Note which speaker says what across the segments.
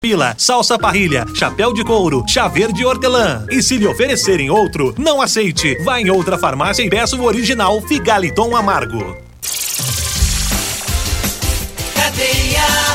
Speaker 1: Pila, salsa parrilha, chapéu de couro, chaveiro de hortelã. E se lhe oferecerem outro, não aceite. Vá em outra farmácia e peça o original Figaliton Amargo.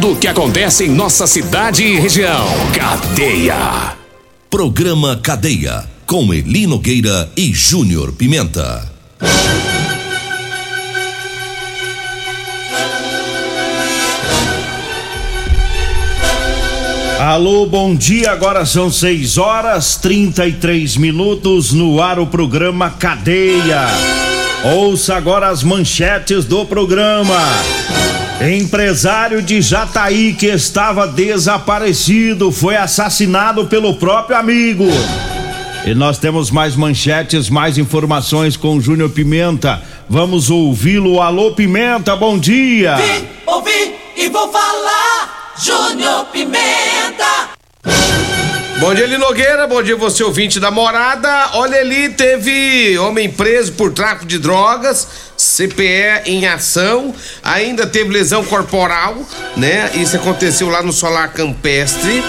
Speaker 2: o que acontece em nossa cidade e região. Cadeia.
Speaker 3: Programa Cadeia. Com Eli Nogueira e Júnior Pimenta.
Speaker 4: Alô, bom dia. Agora são 6 horas 33 minutos no ar o programa Cadeia. Ouça agora as manchetes do programa. Empresário de Jataí que estava desaparecido foi assassinado pelo próprio amigo. E nós temos mais manchetes, mais informações com Júnior Pimenta. Vamos ouvi-lo. Alô, Pimenta, bom dia.
Speaker 5: Vim, ouvi e vou falar. Júnior Pimenta.
Speaker 6: Bom dia, Eli Nogueira. Bom dia, você ouvinte da morada. Olha ali, teve homem preso por tráfico de drogas, CPE em ação, ainda teve lesão corporal, né? Isso aconteceu lá no Solar Campestre.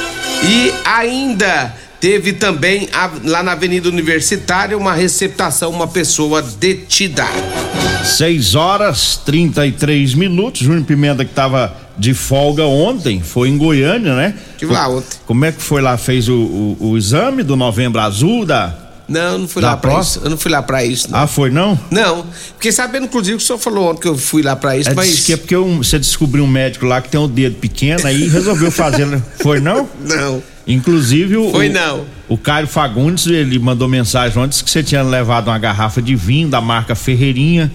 Speaker 6: E ainda teve também lá na Avenida Universitária uma receptação, uma pessoa detida.
Speaker 4: 6 horas 33 minutos. Júnior Pimenta que estava de folga ontem, foi em Goiânia, né?
Speaker 6: Estive lá ontem.
Speaker 4: Como é que foi lá? Fez o, o, o exame do novembro azul da.
Speaker 6: Não, não fui
Speaker 4: Da
Speaker 6: lá
Speaker 4: próstata?
Speaker 6: isso. Eu não fui lá pra isso, não.
Speaker 4: Ah, foi não?
Speaker 6: Não. Fiquei sabendo, inclusive, que o senhor falou ontem que eu fui lá pra isso,
Speaker 4: É,
Speaker 6: mas.
Speaker 4: disse que é porque um- você descobriu um médico lá que tem o dedo pequeno aí resolveu fazer. né? Foi não?
Speaker 6: Não.
Speaker 4: Inclusive o.
Speaker 6: Foi não.
Speaker 4: O Caio Fagundes, ele mandou mensagem ontem que você tinha levado uma garrafa de vinho da marca Ferreirinha,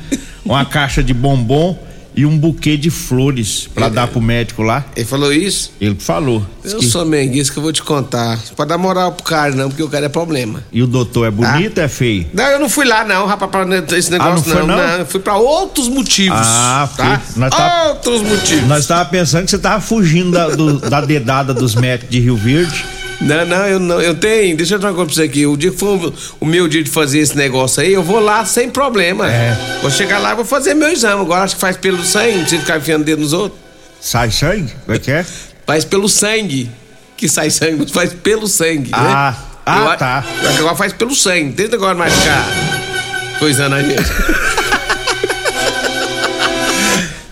Speaker 4: uma caixa de bombom e um buquê de flores pra dar pro médico lá.
Speaker 6: Ele falou isso?
Speaker 4: Ele falou.
Speaker 6: Eu
Speaker 4: que-
Speaker 6: sou menguista que eu vou te contar. Não Pode dar moral pro cara, não, porque o cara é problema.
Speaker 4: E o doutor é bonito ou é feio?
Speaker 6: Não, eu não fui lá, não, rapaz, pra esse negócio,
Speaker 4: Ah, não foi, não?
Speaker 6: Eu fui pra outros motivos.
Speaker 4: Ah,
Speaker 6: tá?
Speaker 4: nós tá-
Speaker 6: Outros motivos.
Speaker 4: Nós tava pensando que você tava fugindo da, do- da dedada dos médicos de Rio Verde.
Speaker 6: Não, não, eu não. Eu tenho. Deixa eu uma coisa pra você aqui. O dia que for o, meu dia de fazer esse negócio aí, eu vou lá sem problema.
Speaker 4: É.
Speaker 6: Vou chegar lá e vou fazer meu exame. Agora acho que faz pelo sangue, não precisa ficar enfiando dedo nos outros.
Speaker 4: Sai sangue? Como é que é?
Speaker 6: Faz pelo sangue. Que sai sangue, mas faz pelo sangue.
Speaker 4: Ah,
Speaker 6: né?
Speaker 4: ah,
Speaker 6: Eu a-
Speaker 4: tá.
Speaker 6: eu que agora faz pelo sangue. Desde agora mais ficar coisando a gente.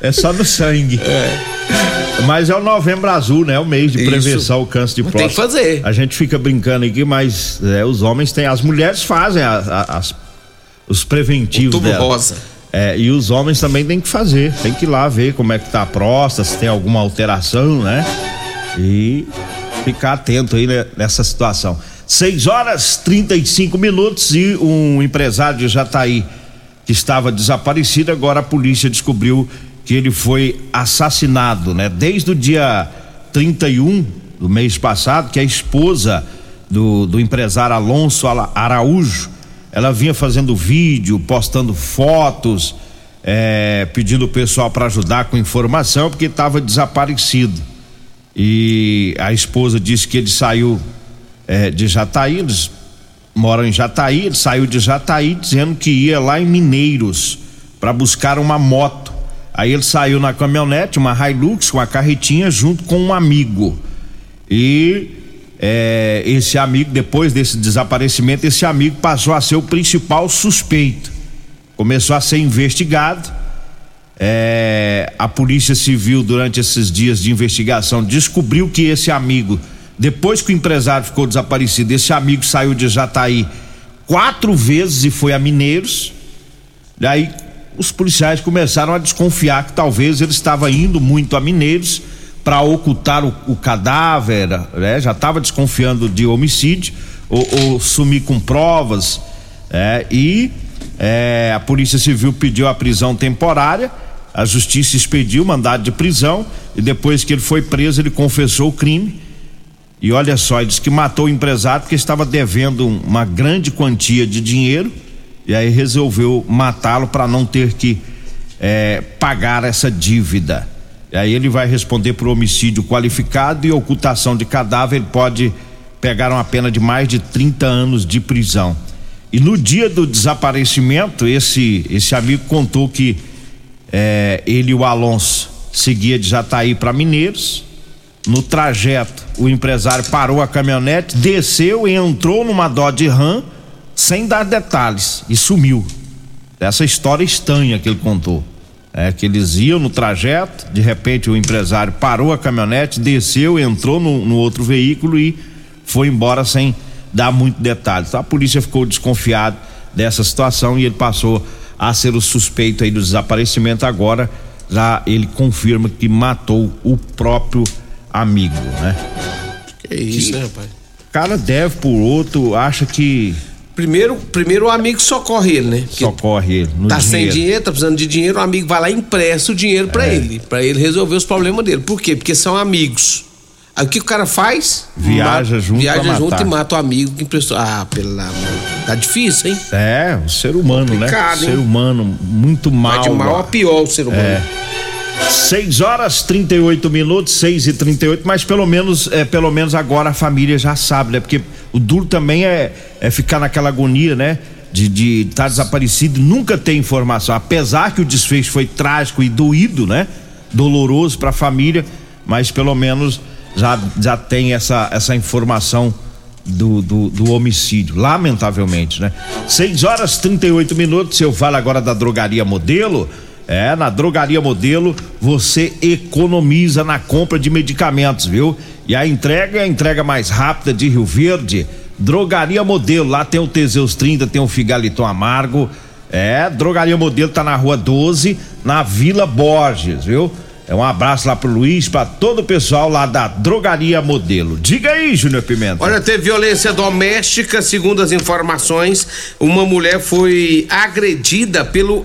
Speaker 4: É só no sangue. Mas é o novembro azul, né? O mês de prevenção ao câncer de próstata.
Speaker 6: tem que fazer.
Speaker 4: A gente fica brincando aqui, mas é, os homens têm. As mulheres fazem a- a- as- os preventivos
Speaker 6: O tubo
Speaker 4: dela.
Speaker 6: rosa.
Speaker 4: É, e os homens também têm que fazer. Tem que ir lá ver como é que tá a próstata, se tem alguma alteração, né? E ficar atento aí nessa situação. 6 horas 35 minutos e um empresário de Jataí que estava desaparecido, agora a polícia descobriu que ele foi assassinado, né? Desde o dia 31 do mês passado, que a esposa do, do empresário Alonso Araújo, ela vinha fazendo vídeo, postando fotos, eh, pedindo o pessoal para ajudar com informação, porque estava desaparecido. E a esposa disse que ele saiu eh, de Jataí, eles moram em Jataí, ele saiu de Jataí dizendo que ia lá em Mineiros para buscar uma moto. Aí ele saiu na caminhonete, uma Hilux com a carretinha junto com um amigo. E eh, esse amigo, depois desse desaparecimento, esse amigo passou a ser o principal suspeito. Começou a ser investigado. É, a Polícia Civil, durante esses dias de investigação, descobriu que esse amigo, depois que o empresário ficou desaparecido, esse amigo saiu de Jataí quatro vezes e foi a Mineiros. Daí os policiais começaram a desconfiar que talvez ele estava indo muito a Mineiros para ocultar o, o cadáver, né? Já estava desconfiando de homicídio ou, ou sumir com provas, é, e é, a Polícia Civil pediu a prisão temporária. A justiça expediu mandado de prisão e depois que ele foi preso, ele confessou o crime E olha só, ele disse que matou o empresário porque estava devendo uma grande quantia de dinheiro e aí resolveu matá-lo para não ter que é, pagar essa dívida. E aí ele vai responder por homicídio qualificado e ocultação de cadáver. Ele pode pegar uma pena de mais de 30 anos de prisão. E no dia do desaparecimento, esse esse amigo contou que é, ele e o Alonso seguia de Jataí para Mineiros. No trajeto, o empresário parou a caminhonete, desceu e entrou numa Dodge Ram sem dar detalhes e sumiu. Essa história estranha que ele contou. É que eles iam no trajeto, de repente o empresário parou a caminhonete, desceu, entrou no, no outro veículo e foi embora sem dar muito detalhes. A polícia ficou desconfiada dessa situação e ele passou a ser o suspeito aí do desaparecimento agora já ele confirma que matou o próprio amigo, né?
Speaker 6: Que isso, né, rapaz?
Speaker 4: O cara deve por outro, acha que
Speaker 6: Primeiro, primeiro o amigo socorre ele, né? Porque
Speaker 4: socorre ele. No
Speaker 6: tá
Speaker 4: dinheiro.
Speaker 6: sem dinheiro, tá precisando de dinheiro, o amigo vai lá e empresta o dinheiro pra ele, pra ele resolver os problemas dele. Por quê? Porque são amigos. Aí o que o cara faz?
Speaker 4: Viaja junto
Speaker 6: Viaja junto e mata o amigo que emprestou. Ah, pelo amor. Tá difícil, hein?
Speaker 4: É, o ser humano,
Speaker 6: Complicado,
Speaker 4: né?
Speaker 6: hein?
Speaker 4: Ser humano muito mal.
Speaker 6: Vai de mal a pior o ser humano.
Speaker 4: É. 6 horas 38 minutos, 6 e 38 mas pelo menos, é, pelo menos agora a família já sabe, né? Porque o duro também é, é ficar naquela agonia, né? De estar tá desaparecido nunca ter informação. Apesar que o desfecho foi trágico e doído, né? Doloroso para a família, mas pelo menos já, já tem essa, essa informação do, do, do homicídio, lamentavelmente, né? 6 horas 38 minutos. Eu falo agora da drogaria modelo. É, na Drogaria Modelo você economiza na compra de medicamentos, viu? E a entrega é a entrega mais rápida de Rio Verde. Drogaria Modelo, lá tem o Teseus 30, tem o Figaliton Amargo. É, Drogaria Modelo tá na rua 12, na Vila Borges, viu? É um abraço lá pro Luiz, pra todo o pessoal lá da Drogaria Modelo. Diga aí, Júnior Pimenta.
Speaker 6: Olha, teve violência doméstica, segundo as informações, uma mulher foi agredida pelo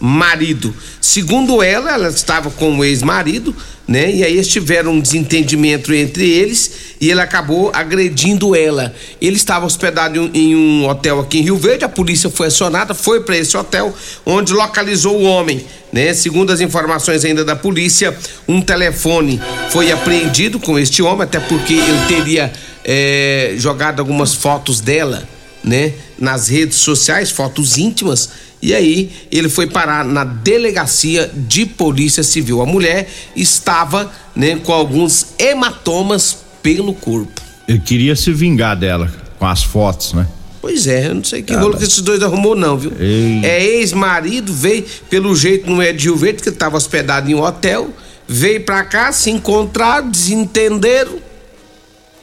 Speaker 6: ex-marido. Segundo ela, ela estava com o ex-marido, né? E aí eles tiveram um desentendimento entre eles e ele acabou agredindo ela. Ele estava hospedado em um, hotel aqui em Rio Verde, a polícia foi acionada, foi para esse hotel, onde localizou o homem, né? Segundo as informações ainda da polícia, um telefone foi apreendido com este homem, até porque ele teria eh, jogado algumas fotos dela, né? Nas redes sociais, fotos íntimas. E aí ele foi parar na delegacia de polícia civil. A mulher estava, né, com alguns hematomas pelo corpo.
Speaker 4: Ele queria se vingar dela com as fotos, né?
Speaker 6: Pois é, eu não sei que rolo que esses dois arrumou não, viu?
Speaker 4: Ei.
Speaker 6: É ex-marido, veio, pelo jeito não é de Rio Verde, que ele estava hospedado em um hotel, veio pra cá, se encontraram, desentenderam,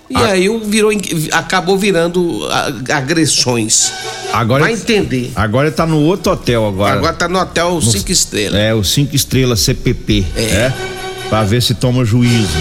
Speaker 6: e
Speaker 4: Ah.
Speaker 6: aí virou, acabou virando agressões.
Speaker 4: Agora
Speaker 6: Vai entender.
Speaker 4: Agora ele tá no outro hotel agora.
Speaker 6: Agora tá no hotel cinco estrelas.
Speaker 4: É, o 5 estrelas CPP.
Speaker 6: É.
Speaker 4: É. Pra ver se toma juízo.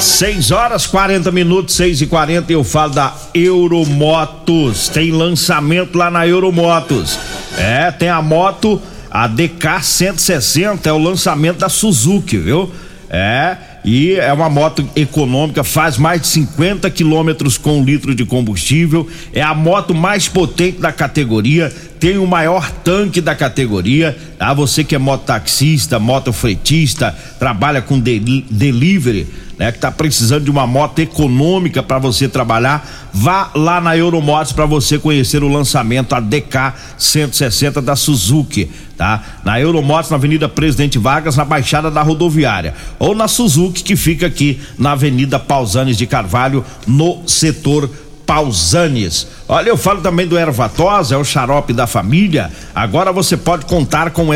Speaker 4: 6 horas 40 minutos, 6 e 40 eu falo da Euromotos. Tem lançamento lá na Euromotos. É, tem a moto, a DK 160, é o lançamento da Suzuki, viu? É, e é uma moto econômica, faz mais de 50 quilômetros com um litro de combustível. É a moto mais potente da categoria, tem o maior tanque da categoria. Ah, você que é mototaxista, motofretista, trabalha com deli- delivery, né, que tá precisando de uma moto econômica para você trabalhar, vá lá na Euromotos para você conhecer o lançamento a DK 160 da Suzuki, tá? Na Euromotos na Avenida Presidente Vargas, na Baixada da Rodoviária, ou na Suzuki que fica aqui na Avenida Pausanes de Carvalho, no setor Pausanes. Olha, eu falo também do Ervatos, é o xarope da família. Agora você pode contar com o.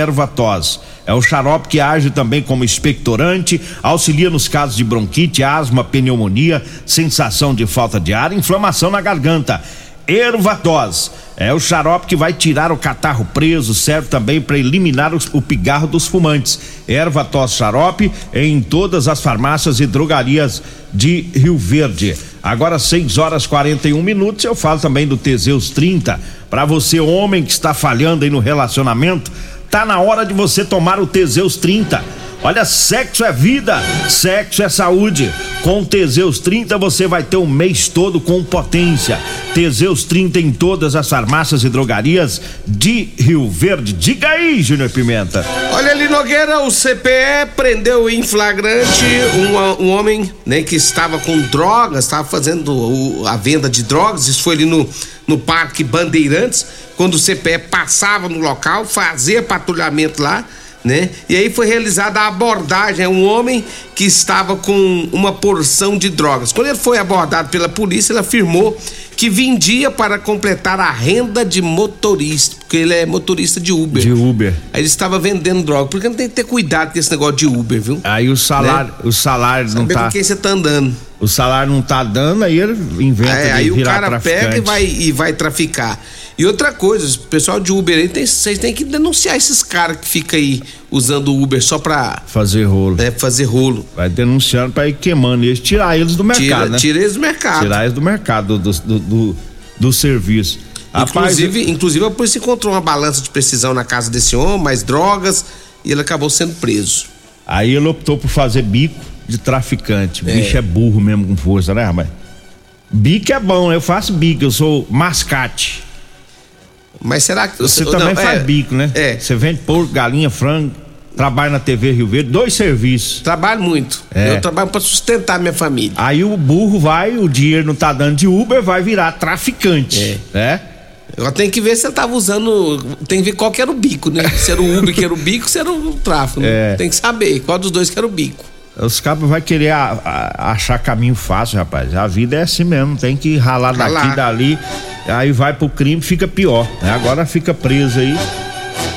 Speaker 4: É o xarope que age também como expectorante, auxilia nos casos de bronquite, asma, pneumonia, sensação de falta de ar, inflamação na garganta. Ervatos é o xarope que vai tirar o catarro preso, serve também para eliminar os- o pigarro dos fumantes. Ervatos xarope em todas as farmácias e drogarias de Rio Verde. Agora 6 horas 41 minutos, eu falo também do Teseus 30. Para você homem que está falhando aí no relacionamento, tá na hora de você tomar o Teseus 30. Olha, sexo é vida, sexo é saúde. Com Teseus 30 você vai ter um mês todo com potência. Teseus 30 em todas as farmácias e drogarias de Rio Verde. Diga aí, Júnior Pimenta.
Speaker 6: Olha ali, Nogueira, o CPE prendeu em flagrante um, um homem né, que estava com drogas, estava fazendo o, a venda de drogas. Isso foi ali no, no Parque Bandeirantes, quando o CPE passava no local, fazia patrulhamento lá né? E aí foi realizada a abordagem, é um homem que estava com uma porção de drogas. Quando ele foi abordado pela polícia, ele afirmou que vendia para completar a renda de motorista, porque ele é motorista de Uber.
Speaker 4: De Uber.
Speaker 6: Aí ele estava vendendo droga, porque não tem que ter cuidado com esse negócio de Uber, viu?
Speaker 4: Aí o salário, né? o salário não
Speaker 6: Saber
Speaker 4: tá.
Speaker 6: com quem você tá andando.
Speaker 4: O salário não tá dando, aí ele inventa
Speaker 6: É,
Speaker 4: de
Speaker 6: aí o
Speaker 4: virar
Speaker 6: cara
Speaker 4: traficante.
Speaker 6: pega e vai, e vai traficar. E outra coisa, o pessoal de Uber aí, tem- vocês têm que denunciar esses caras que ficam aí usando o Uber só pra
Speaker 4: fazer rolo.
Speaker 6: né, fazer rolo.
Speaker 4: Vai denunciando pra ir queimando eles, tirar eles do mercado,
Speaker 6: Tira,
Speaker 4: né?
Speaker 6: tira eles do mercado.
Speaker 4: Tirar eles do mercado, do, do, do, do serviço. Rapaz,
Speaker 6: Inclusive, inclusive, a polícia encontrou uma balança de precisão na casa desse homem, mais drogas, e ele acabou sendo preso.
Speaker 4: aí ele optou por fazer bico de traficante.
Speaker 6: É.
Speaker 4: bicho é burro mesmo com força, né, rapaz? Bico é bom, eu faço bico, eu sou mascate.
Speaker 6: Mas será que.
Speaker 4: Você
Speaker 6: não,
Speaker 4: também faz
Speaker 6: é,
Speaker 4: bico, né?
Speaker 6: É.
Speaker 4: Você vende porco, galinha, frango, trabalha na TV Rio Verde, dois serviços.
Speaker 6: Trabalho muito.
Speaker 4: É.
Speaker 6: Eu trabalho pra sustentar minha família.
Speaker 4: Aí o burro vai, o dinheiro não tá dando de Uber, vai virar traficante, né?
Speaker 6: Eu tenho que ver se ele tava usando. Tem que ver qual que era o bico, né? Se era o Uber que era o bico, se era o tráfico. né?
Speaker 4: É.
Speaker 6: Tem que saber qual dos dois que era o bico.
Speaker 4: Os cabos vai querer a- a- achar caminho fácil, rapaz. A vida é assim mesmo, tem que ralar daqui
Speaker 6: Ralar.
Speaker 4: dali, aí vai pro crime, fica pior. né? Agora fica preso aí.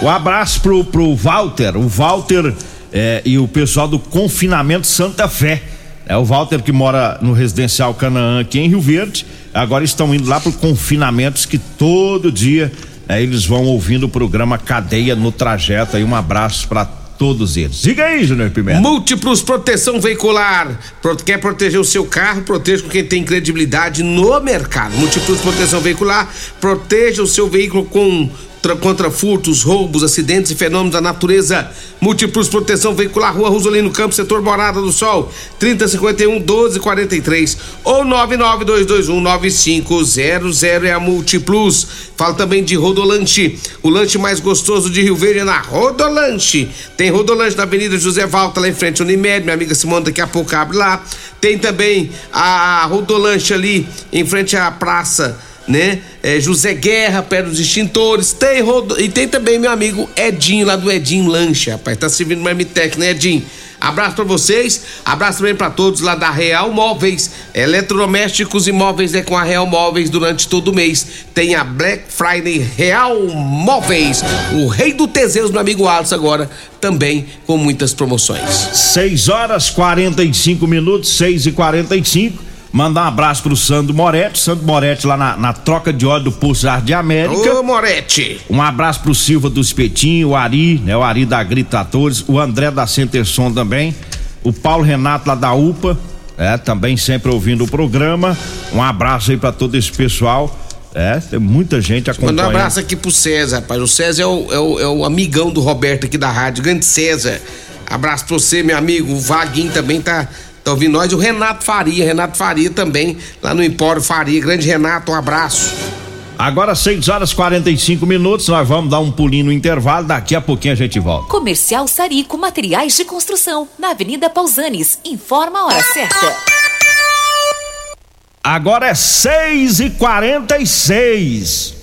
Speaker 4: Um abraço pro, pro Walter, o Walter é, e o pessoal do Confinamento Santa Fé. É o Walter que mora no residencial Canaã aqui em Rio Verde. Agora estão indo lá pro confinamentos que todo dia é, eles vão ouvindo o programa Cadeia no trajeto. Aí um abraço pra todos eles. Diga aí, Júnior Pimenta.
Speaker 6: Múltiplos Proteção Veicular. Quer proteger o seu carro? Proteja com quem tem credibilidade no mercado. Múltiplos Proteção Veicular. Proteja o seu veículo com contra furtos, roubos, acidentes e fenômenos da natureza. Múltiplos Proteção Veicular, Rua Rosolino Campos, setor Morada do Sol, 3051 1243 ou 99221 9500 é a Múltiplos. Fala também de Rodolante, o lanche mais gostoso de Rio Verde é na Rodolante. Tem Rodolante na Avenida José Valta, lá em frente ao Unimed, minha amiga Simone daqui a pouco abre lá. Tem também a Rodolante ali em frente à praça né? É, José Guerra, perto dos extintores. Tem. E tem também meu amigo Edinho, lá do Edinho Lanche, rapaz. Tá servindo Marmitec, né, Edinho? Abraço pra vocês, abraço também pra todos lá da Real Móveis, eletrodomésticos e móveis é com a Real Móveis durante todo o mês. Tem a Black Friday Real Móveis, o rei do Teseus, meu amigo Alisson agora, também com muitas promoções.
Speaker 4: 6 horas 45 minutos, 6 e 45 Mandar um abraço pro Sandro Moretti. Sandro Moretti lá na, na troca de óleo do Poço Jardim América.
Speaker 6: Ô, Moretti!
Speaker 4: Um abraço pro Silva do Espetinho, o Ari, né? O Ari da Gritadores, o André da Centerson também, o Paulo Renato lá da UPA, é, também sempre ouvindo o programa. Um abraço aí pra todo esse pessoal. É, tem muita gente acompanhando.
Speaker 6: Manda um abraço aqui pro César, rapaz. O César é o, é o, é o amigão do Roberto aqui da rádio, grande César. Abraço pra você, meu amigo. O Vaguinho também tá, tá ouvindo nós. O Renato Faria, Renato Faria também, lá no Empório Faria. Grande Renato, um abraço.
Speaker 4: Agora 6 horas 45 minutos, nós vamos dar um pulinho no intervalo, daqui a pouquinho a gente volta.
Speaker 7: Comercial Sarico Materiais de Construção, na Avenida Pausanes. Informa a hora certa.
Speaker 4: Agora é 6 e 46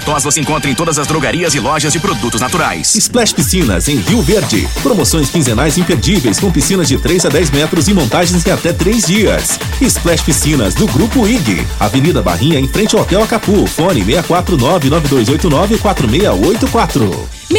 Speaker 8: tos você encontra em todas as drogarias e lojas de produtos naturais.
Speaker 9: Splash Piscinas em Rio Verde. Promoções quinzenais imperdíveis com piscinas de 3 a 10 metros e montagens em até 3 dias. Splash Piscinas do Grupo IG. Avenida Barrinha em frente ao Hotel Acapu. Fone 649 9289 4684.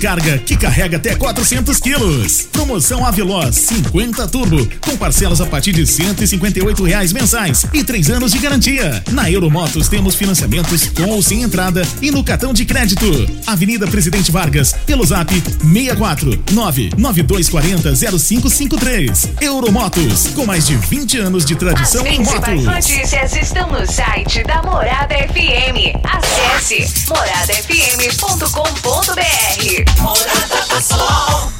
Speaker 10: carga que carrega até 400 quilos. Promoção Aveloz 50 Turbo, com parcelas a partir de 158 reais mensais e três anos de garantia. Na Euromotos temos financiamentos com ou sem entrada e no cartão de crédito. Avenida Presidente Vargas, pelo zap 64 99240 0553. Euromotos, com mais de 20 anos de tradição
Speaker 11: As
Speaker 10: em motos.
Speaker 11: notícias estão no site da Morada FM. Acesse moradafm.com.br. Morada do Sol.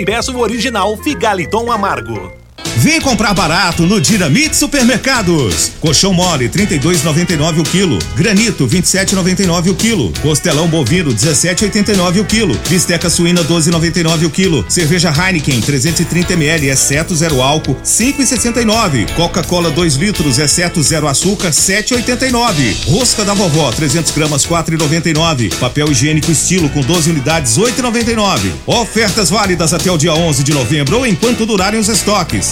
Speaker 1: e original Figaliton Amargo.
Speaker 12: Vem comprar barato no Dinamite Supermercados. Colchão mole 32,99 o quilo. Granito 27,99 o quilo. Costelão bovino 17,89 o quilo. Bisteca suína 12,99 o quilo. Cerveja Heineken 330 ml exceto zero álcool 5,69. Coca-Cola 2 litros exceto zero açúcar 7,89. Rosca da vovó 300 gramas 4,99. Papel higiênico estilo com 12 unidades 8,99. Ofertas válidas até o dia 11 de novembro ou enquanto durarem os estoques.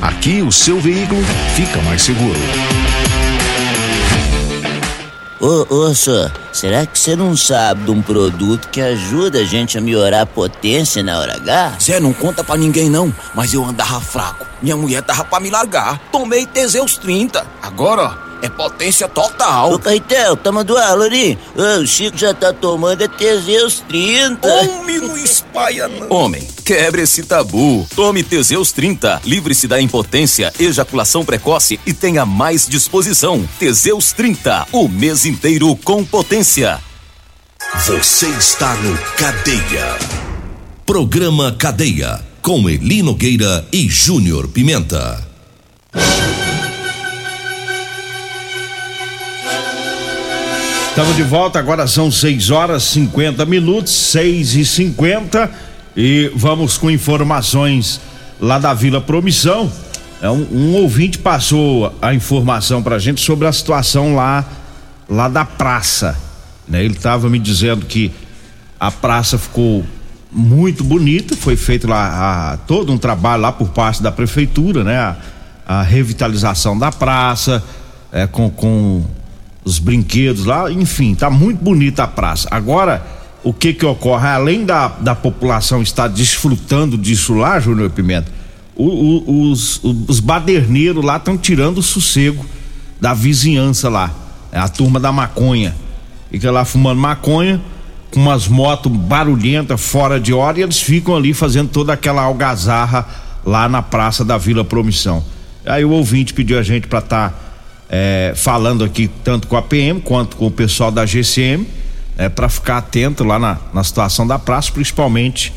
Speaker 13: Aqui o seu veículo fica mais seguro.
Speaker 14: Ô, ô, senhor, será que você não sabe de um produto que ajuda a gente a melhorar a potência na hora H?
Speaker 15: Zé, não conta pra ninguém não, mas eu andava fraco. Minha mulher tava pra me largar. Tomei Teseus 30. Agora, ó, é potência total.
Speaker 14: Ô, Caetel, tá mandando aula ali? Ô, o Chico já tá tomando é Teseus 30.
Speaker 15: Homem, não espalha não.
Speaker 16: Homem, quebre esse tabu. Tome Teseus 30. Livre-se da impotência, ejaculação precoce e tenha mais disposição. Teseus 30. O mês inteiro com potência.
Speaker 3: Você está no Cadeia. Programa Cadeia. Com Eli Nogueira e Júnior Pimenta.
Speaker 4: Estamos de volta, agora são 6 horas 50 minutos, 6 e 50 e vamos com informações lá da Vila Promissão. É um, um ouvinte passou a informação pra gente sobre a situação lá lá da praça. Né? Ele estava me dizendo que a praça ficou muito bonita, foi feito lá a, todo um trabalho lá por parte da prefeitura, né? A, a revitalização da praça, é, com, com os brinquedos lá, enfim, tá muito bonita a praça. Agora, o que que ocorre? Além da, da população estar desfrutando disso lá, Júnior Pimenta, o, o, os, os baderneiros lá estão tirando o sossego da vizinhança lá. É a turma da maconha. Fica lá fumando maconha com umas motos barulhentas fora de hora e eles ficam ali fazendo toda aquela algazarra lá na praça da Vila Promissão. Aí o ouvinte pediu a gente para estar tá, é, falando aqui tanto com a PM quanto com o pessoal da GCM é, para ficar atento lá na, na situação da praça, principalmente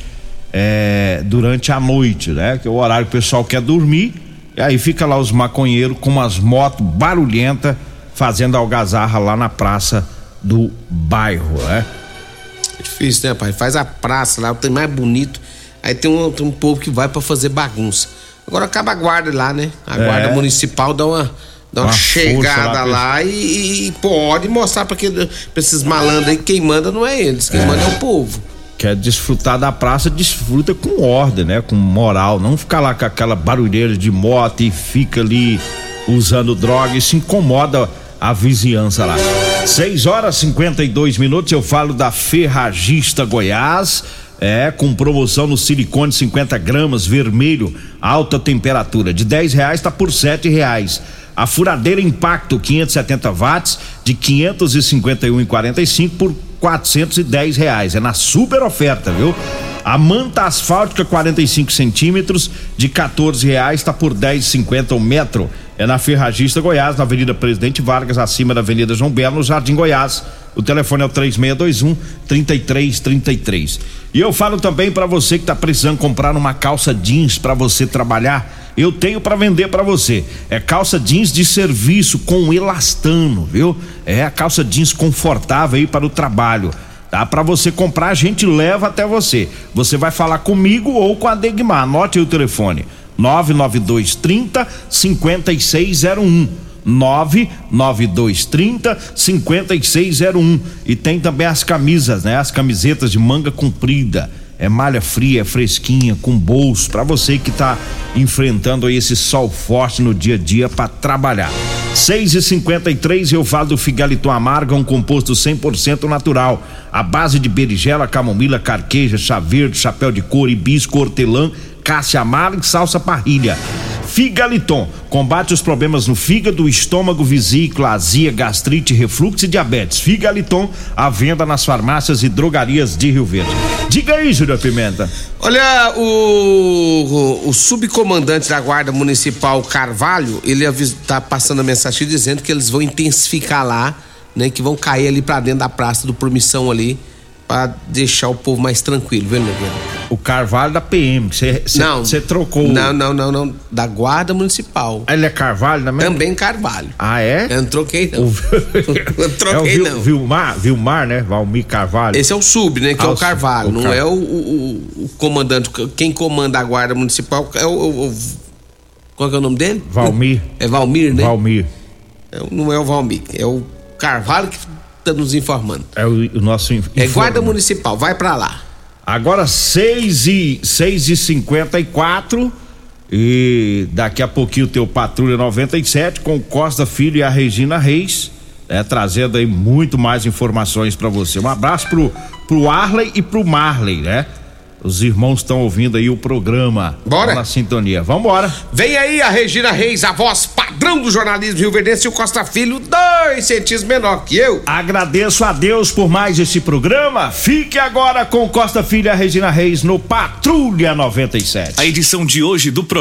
Speaker 4: é, durante a noite, né? Que é o horário que o pessoal quer dormir. E aí fica lá os maconheiros com umas motos barulhentas fazendo algazarra lá na praça do bairro, né?
Speaker 6: É difícil, né, pai? Faz a praça lá, o tem mais bonito. Aí tem um, tem um povo que vai para fazer bagunça. Agora acaba a guarda lá, né? A é. guarda municipal dá uma, dá uma, uma chegada lá, lá e, e, pode mostrar para esses malandros aí que quem manda não é eles, quem é. manda é o povo.
Speaker 4: Quer desfrutar da praça, desfruta com ordem, né? Com moral. Não ficar lá com aquela barulheira de moto e fica ali usando droga e se incomoda a vizinhança lá. 6 horas 52 minutos, eu falo da Ferragista Goiás. É, com promoção no silicone 50 gramas, vermelho, alta temperatura. De 10 reais tá por sete reais. A furadeira Impacto 570 watts de 551,45 por 410 reais. É na super oferta, viu? A manta asfáltica 45 centímetros de 14 reais está por 10,50 o metro. É na Ferragista Goiás, na Avenida Presidente Vargas, acima da Avenida João Belo, no Jardim Goiás. O telefone é o 3621 3333. E eu falo também para você que está precisando comprar uma calça jeans para você trabalhar. Eu tenho para vender para você. É calça jeans de serviço com elastano, viu? É a calça jeans confortável aí para o trabalho. Tá? Para você comprar, a gente leva até você. Você vai falar comigo ou com a Degmar. Anote aí o telefone. 99230 5601. 99230 5601. E tem também as camisas, né? As camisetas de manga comprida. É malha fria, é fresquinha, com bolso, para você que tá enfrentando aí esse sol forte no dia a dia para trabalhar. 6 e 53 eu falo do Figaliton Amarga, um composto 100% natural. A base de berigela, camomila, carqueja, chá verde, chapéu de couro, hibisco, hortelã cássia e salsa parrilha. Figaliton combate os problemas no fígado, estômago, vesícula, azia, gastrite, refluxo e diabetes. Figaliton à venda nas farmácias e drogarias de Rio Verde. Diga aí, Júlio Pimenta.
Speaker 6: Olha, o, o, o, subcomandante da Guarda Municipal Carvalho, ele está passando a mensagem dizendo que eles vão intensificar lá, né? Que vão cair ali para dentro da praça do Promissão ali para deixar o povo mais tranquilo, viu, meu
Speaker 4: O Carvalho da PM, você
Speaker 6: não
Speaker 4: você trocou.
Speaker 6: Não, não, não, não, da Guarda Municipal.
Speaker 4: Ele é Carvalho também?
Speaker 6: Também Carvalho.
Speaker 4: Ah, é?
Speaker 6: Eu não troquei não. O... eu troquei é o Vil, não.
Speaker 4: Vilmar, Vilmar, né? Valmir Carvalho.
Speaker 6: Esse é o sub, né? Que ah, é o Carvalho, o não Car... é o, o, o, comandante, quem comanda a Guarda Municipal é o, o qual é o nome dele?
Speaker 4: Valmir.
Speaker 6: É Valmir, né?
Speaker 4: Valmir.
Speaker 6: É, não é o Valmir, é o Carvalho que tá nos informando.
Speaker 4: É o, o nosso
Speaker 6: informe. É guarda municipal, vai para lá.
Speaker 4: Agora 6 e seis e 54 e daqui a pouquinho o teu Patrulha 97 com Costa Filho e a Regina Reis, né, trazendo aí muito mais informações para você. Um abraço pro pro Arley e pro Marley, né? Os irmãos estão ouvindo aí o programa.
Speaker 6: Bora.
Speaker 4: Na sintonia. Vambora.
Speaker 6: Vem aí a Regina Reis, a voz padrão do jornalismo Rio Verdense e o Costa Filho, dois centímetros menor que eu.
Speaker 4: Agradeço a Deus por mais esse programa. Fique agora com Costa Filho e a Regina Reis no Patrulha 97.
Speaker 2: A edição de hoje do programa